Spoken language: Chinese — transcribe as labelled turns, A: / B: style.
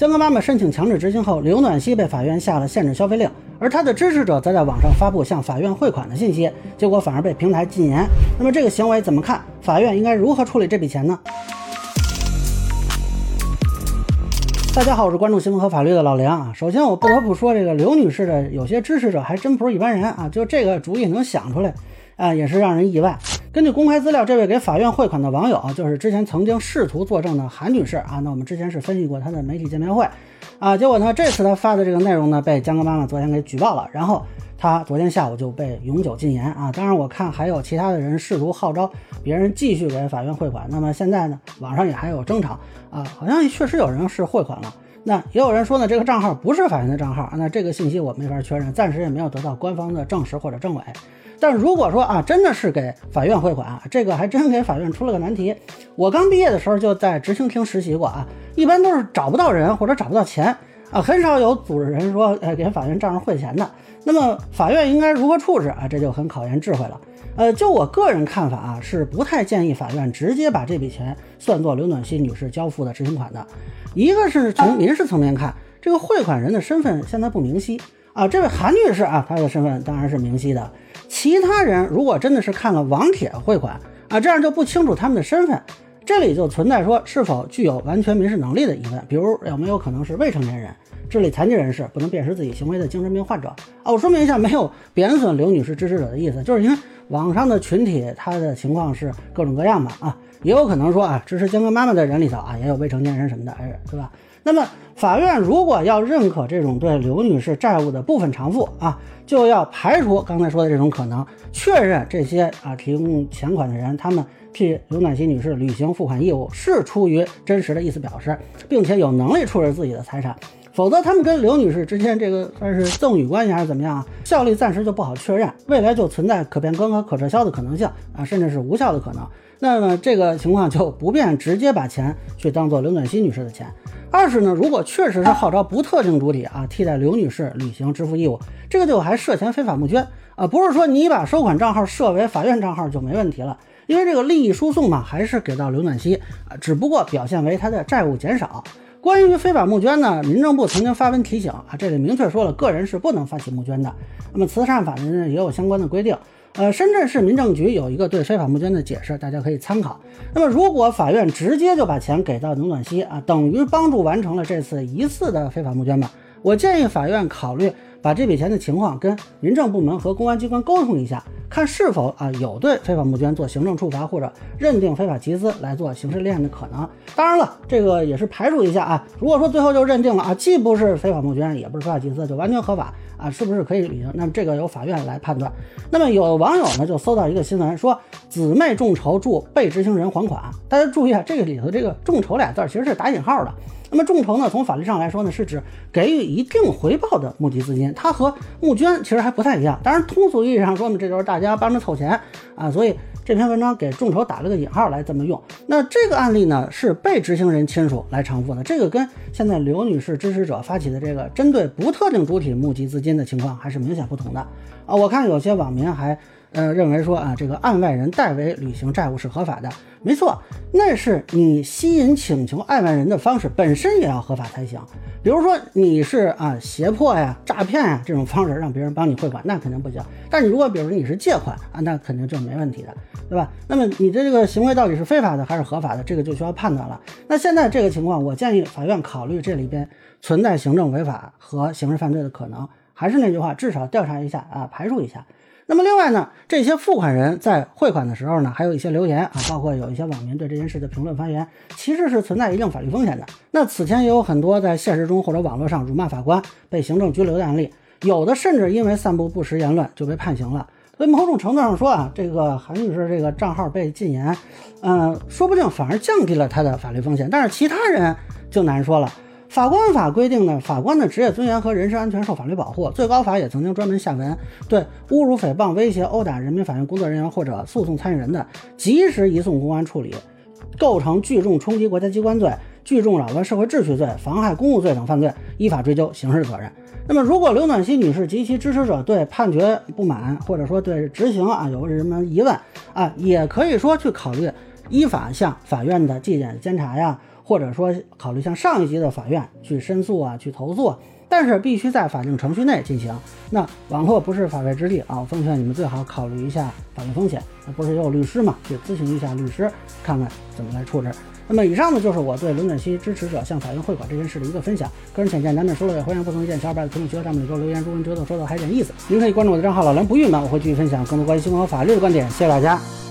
A: 江歌妈妈申请强制执行后，刘暖希被法院下了限制消费令，而她的支持者则在网上发布向法院汇款的信息，结果反而被平台禁言。那么这个行为怎么看？法院应该如何处理这笔钱呢？大家好，我是关注新闻和法律的老梁啊。首先，我不得不说，这个刘女士的有些支持者还真不是一般人啊，就这个主意能想出来啊，也是让人意外。根据公开资料，这位给法院汇款的网友就是之前曾经试图作证的韩女士啊。那我们之前是分析过她的媒体见面会啊，结果呢，这次她发的这个内容呢，被江哥妈妈昨天给举报了，然后她昨天下午就被永久禁言啊。当然，我看还有其他的人试图号召别人继续给法院汇款。那么现在呢，网上也还有争吵啊，好像确实有人是汇款了。那也有人说呢，这个账号不是法院的账号，那这个信息我没法确认，暂时也没有得到官方的证实或者证伪。但如果说啊，真的是给法院汇款，这个还真给法院出了个难题。我刚毕业的时候就在执行厅实习过啊，一般都是找不到人或者找不到钱啊，很少有组织人说呃给法院账上汇钱的。那么法院应该如何处置啊？这就很考验智慧了。呃，就我个人看法啊，是不太建议法院直接把这笔钱算作刘暖心女士交付的执行款的。一个是从民事层面看，这个汇款人的身份现在不明晰啊。这位韩女士啊，她的身份当然是明晰的。其他人如果真的是看了网帖汇款啊，这样就不清楚他们的身份，这里就存在说是否具有完全民事能力的疑问。比如有没有可能是未成年人、智力残疾人士、不能辨识自己行为的精神病患者啊？我说明一下，没有贬损刘女士支持者的意思，就是因为网上的群体他的情况是各种各样的啊，也有可能说啊，支持江哥妈妈的人里头啊，也有未成年人什么的，哎，对吧？那么法院如果要认可这种对刘女士债务的部分偿付啊，就要排除刚才说的这种可能，确认这些啊提供钱款的人，他们替刘暖心女士履行付款义务是出于真实的意思表示，并且有能力处置自己的财产，否则他们跟刘女士之间这个算是赠与关系还是怎么样啊？效力暂时就不好确认，未来就存在可变更和可撤销的可能性啊，甚至是无效的可能。那么这个情况就不便直接把钱去当做刘暖心女士的钱。二是呢，如果确实是号召不特定主体啊替代刘女士履行支付义务，这个就还涉嫌非法募捐啊，不是说你把收款账号设为法院账号就没问题了，因为这个利益输送嘛，还是给到刘暖希 啊，只不过表现为他的债务减少。关于非法募捐呢，民政部曾经发文提醒啊，这里明确说了，个人是不能发起募捐的。那么慈善法呢也有相关的规定。呃，深圳市民政局有一个对非法募捐的解释，大家可以参考。那么，如果法院直接就把钱给到牛暖西啊，等于帮助完成了这次疑似的非法募捐吧？我建议法院考虑。把这笔钱的情况跟民政部门和公安机关沟通一下，看是否啊有对非法募捐做行政处罚或者认定非法集资来做刑事立案的可能。当然了，这个也是排除一下啊。如果说最后就认定了啊，既不是非法募捐，也不是非法集资，就完全合法啊，是不是可以履行？那么这个由法院来判断。那么有网友呢就搜到一个新闻，说姊妹众筹助被执行人还款。大家注意啊，这个里头这个众筹俩字其实是打引号的。那么众筹呢，从法律上来说呢，是指给予一定回报的募集资金，它和募捐其实还不太一样。当然，通俗意义上说呢，这就是大家帮着凑钱啊。所以这篇文章给众筹打了个引号来这么用。那这个案例呢，是被执行人亲属来偿付的，这个跟现在刘女士支持者发起的这个针对不特定主体募集资金的情况还是明显不同的啊。我看有些网民还。呃，认为说啊，这个案外人代为履行债务是合法的，没错，那是你吸引请求案外人的方式本身也要合法才行。比如说你是啊胁迫呀、诈骗呀这种方式让别人帮你汇款，那肯定不行。但你如果比如说你是借款啊，那肯定就没问题的，对吧？那么你的这个行为到底是非法的还是合法的，这个就需要判断了。那现在这个情况，我建议法院考虑这里边存在行政违法和刑事犯罪的可能。还是那句话，至少调查一下啊，排除一下。那么另外呢，这些付款人在汇款的时候呢，还有一些留言啊，包括有一些网民对这件事的评论发言，其实是存在一定法律风险的。那此前也有很多在现实中或者网络上辱骂法官被行政拘留的案例，有的甚至因为散布不实言论就被判刑了。所以某种程度上说啊，这个韩女士这个账号被禁言，嗯，说不定反而降低了她的法律风险，但是其他人就难说了。法官法规定呢，法官的职业尊严和人身安全受法律保护。最高法也曾经专门下文，对侮辱、诽谤、威胁、殴打人民法院工作人员或者诉讼参与人的，及时移送公安处理，构成聚众冲击国家机关罪、聚众扰乱社会秩序罪、妨害公务罪等犯罪，依法追究刑事责任。那么，如果刘暖希女士及其支持者对判决不满，或者说对执行啊有什么疑问啊，也可以说去考虑依法向法院的纪检监察呀。或者说考虑向上一级的法院去申诉啊，去投诉。但是必须在法定程序内进行。那网络不是法外之地啊！我奉劝你们最好考虑一下法律风险。那不是也有律师嘛？去咨询一下律师，看看怎么来处置。那么以上呢，就是我对伦敦西支持者向法院汇款这件事的一个分享。个人浅见难免说了，也欢迎不同意见小伙伴在评论区和弹幕里给我留言。如果您觉得说的还有点意思，您可以关注我的账号老梁不郁闷，我会继续分享更多关于新闻和法律的观点。谢谢大家。